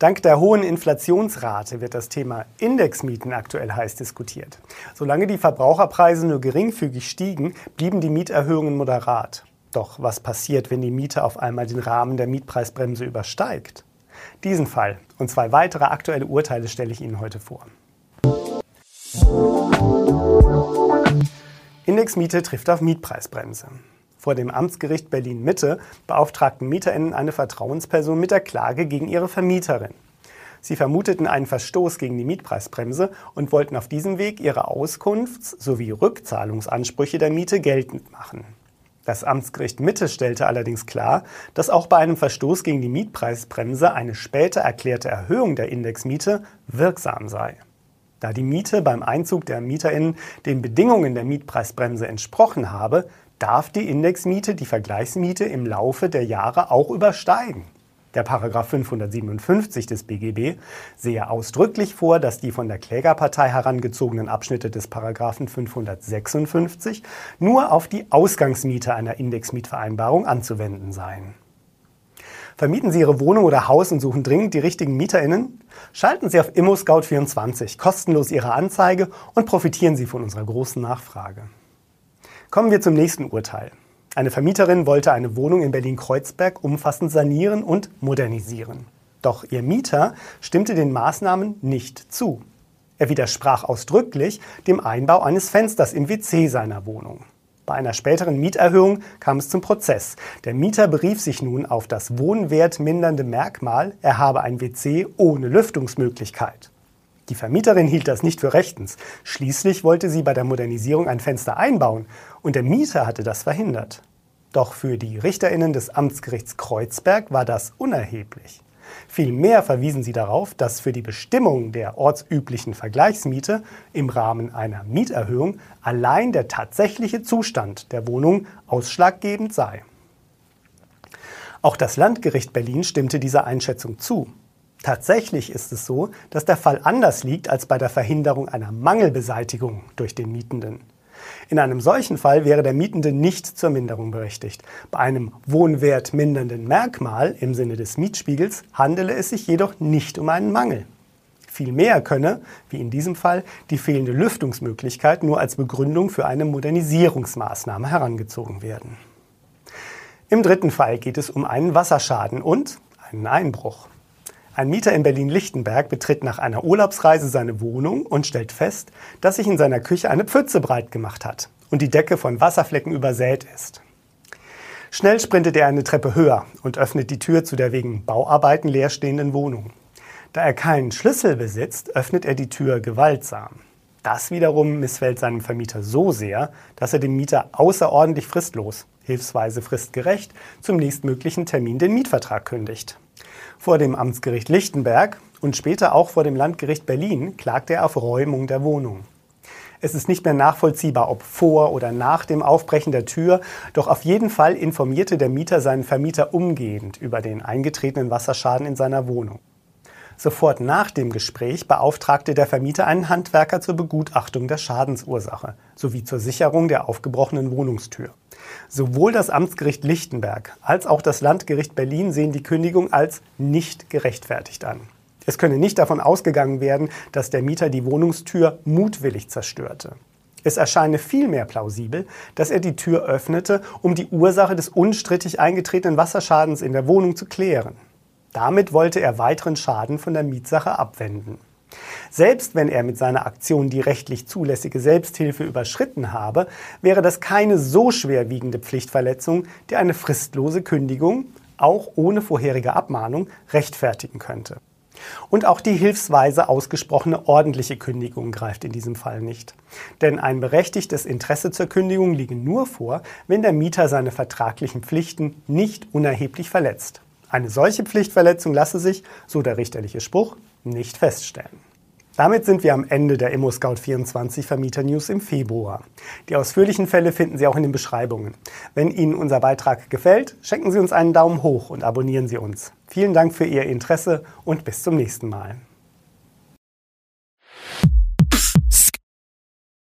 Dank der hohen Inflationsrate wird das Thema Indexmieten aktuell heiß diskutiert. Solange die Verbraucherpreise nur geringfügig stiegen, blieben die Mieterhöhungen moderat. Doch was passiert, wenn die Miete auf einmal den Rahmen der Mietpreisbremse übersteigt? Diesen Fall und zwei weitere aktuelle Urteile stelle ich Ihnen heute vor. Indexmiete trifft auf Mietpreisbremse. Vor dem Amtsgericht Berlin-Mitte beauftragten MieterInnen eine Vertrauensperson mit der Klage gegen ihre Vermieterin. Sie vermuteten einen Verstoß gegen die Mietpreisbremse und wollten auf diesem Weg ihre Auskunfts- sowie Rückzahlungsansprüche der Miete geltend machen. Das Amtsgericht Mitte stellte allerdings klar, dass auch bei einem Verstoß gegen die Mietpreisbremse eine später erklärte Erhöhung der Indexmiete wirksam sei. Da die Miete beim Einzug der MieterInnen den Bedingungen der Mietpreisbremse entsprochen habe, darf die Indexmiete die Vergleichsmiete im Laufe der Jahre auch übersteigen. Der Paragraph 557 des BGB sehe ausdrücklich vor, dass die von der Klägerpartei herangezogenen Abschnitte des Paragraphen 556 nur auf die Ausgangsmiete einer Indexmietvereinbarung anzuwenden seien. Vermieten Sie Ihre Wohnung oder Haus und suchen dringend die richtigen MieterInnen? Schalten Sie auf ImmoScout24 kostenlos Ihre Anzeige und profitieren Sie von unserer großen Nachfrage. Kommen wir zum nächsten Urteil. Eine Vermieterin wollte eine Wohnung in Berlin-Kreuzberg umfassend sanieren und modernisieren. Doch ihr Mieter stimmte den Maßnahmen nicht zu. Er widersprach ausdrücklich dem Einbau eines Fensters im WC seiner Wohnung. Bei einer späteren Mieterhöhung kam es zum Prozess. Der Mieter berief sich nun auf das wohnwertmindernde Merkmal, er habe ein WC ohne Lüftungsmöglichkeit. Die Vermieterin hielt das nicht für rechtens. Schließlich wollte sie bei der Modernisierung ein Fenster einbauen und der Mieter hatte das verhindert. Doch für die Richterinnen des Amtsgerichts Kreuzberg war das unerheblich. Vielmehr verwiesen sie darauf, dass für die Bestimmung der ortsüblichen Vergleichsmiete im Rahmen einer Mieterhöhung allein der tatsächliche Zustand der Wohnung ausschlaggebend sei. Auch das Landgericht Berlin stimmte dieser Einschätzung zu. Tatsächlich ist es so, dass der Fall anders liegt als bei der Verhinderung einer Mangelbeseitigung durch den Mietenden. In einem solchen Fall wäre der Mietende nicht zur Minderung berechtigt. Bei einem wohnwertmindernden Merkmal im Sinne des Mietspiegels handele es sich jedoch nicht um einen Mangel. Vielmehr könne, wie in diesem Fall, die fehlende Lüftungsmöglichkeit nur als Begründung für eine Modernisierungsmaßnahme herangezogen werden. Im dritten Fall geht es um einen Wasserschaden und einen Einbruch. Ein Mieter in Berlin-Lichtenberg betritt nach einer Urlaubsreise seine Wohnung und stellt fest, dass sich in seiner Küche eine Pfütze breit gemacht hat und die Decke von Wasserflecken übersät ist. Schnell sprintet er eine Treppe höher und öffnet die Tür zu der wegen Bauarbeiten leerstehenden Wohnung. Da er keinen Schlüssel besitzt, öffnet er die Tür gewaltsam. Das wiederum missfällt seinem Vermieter so sehr, dass er dem Mieter außerordentlich fristlos, hilfsweise fristgerecht, zum nächstmöglichen Termin den Mietvertrag kündigt. Vor dem Amtsgericht Lichtenberg und später auch vor dem Landgericht Berlin klagte er auf Räumung der Wohnung. Es ist nicht mehr nachvollziehbar, ob vor oder nach dem Aufbrechen der Tür, doch auf jeden Fall informierte der Mieter seinen Vermieter umgehend über den eingetretenen Wasserschaden in seiner Wohnung. Sofort nach dem Gespräch beauftragte der Vermieter einen Handwerker zur Begutachtung der Schadensursache sowie zur Sicherung der aufgebrochenen Wohnungstür. Sowohl das Amtsgericht Lichtenberg als auch das Landgericht Berlin sehen die Kündigung als nicht gerechtfertigt an. Es könne nicht davon ausgegangen werden, dass der Mieter die Wohnungstür mutwillig zerstörte. Es erscheine vielmehr plausibel, dass er die Tür öffnete, um die Ursache des unstrittig eingetretenen Wasserschadens in der Wohnung zu klären. Damit wollte er weiteren Schaden von der Mietsache abwenden. Selbst wenn er mit seiner Aktion die rechtlich zulässige Selbsthilfe überschritten habe, wäre das keine so schwerwiegende Pflichtverletzung, die eine fristlose Kündigung, auch ohne vorherige Abmahnung, rechtfertigen könnte. Und auch die hilfsweise ausgesprochene ordentliche Kündigung greift in diesem Fall nicht. Denn ein berechtigtes Interesse zur Kündigung liege nur vor, wenn der Mieter seine vertraglichen Pflichten nicht unerheblich verletzt. Eine solche Pflichtverletzung lasse sich, so der richterliche Spruch, nicht feststellen. Damit sind wir am Ende der ImmoScout24 Vermieter News im Februar. Die ausführlichen Fälle finden Sie auch in den Beschreibungen. Wenn Ihnen unser Beitrag gefällt, schenken Sie uns einen Daumen hoch und abonnieren Sie uns. Vielen Dank für Ihr Interesse und bis zum nächsten Mal.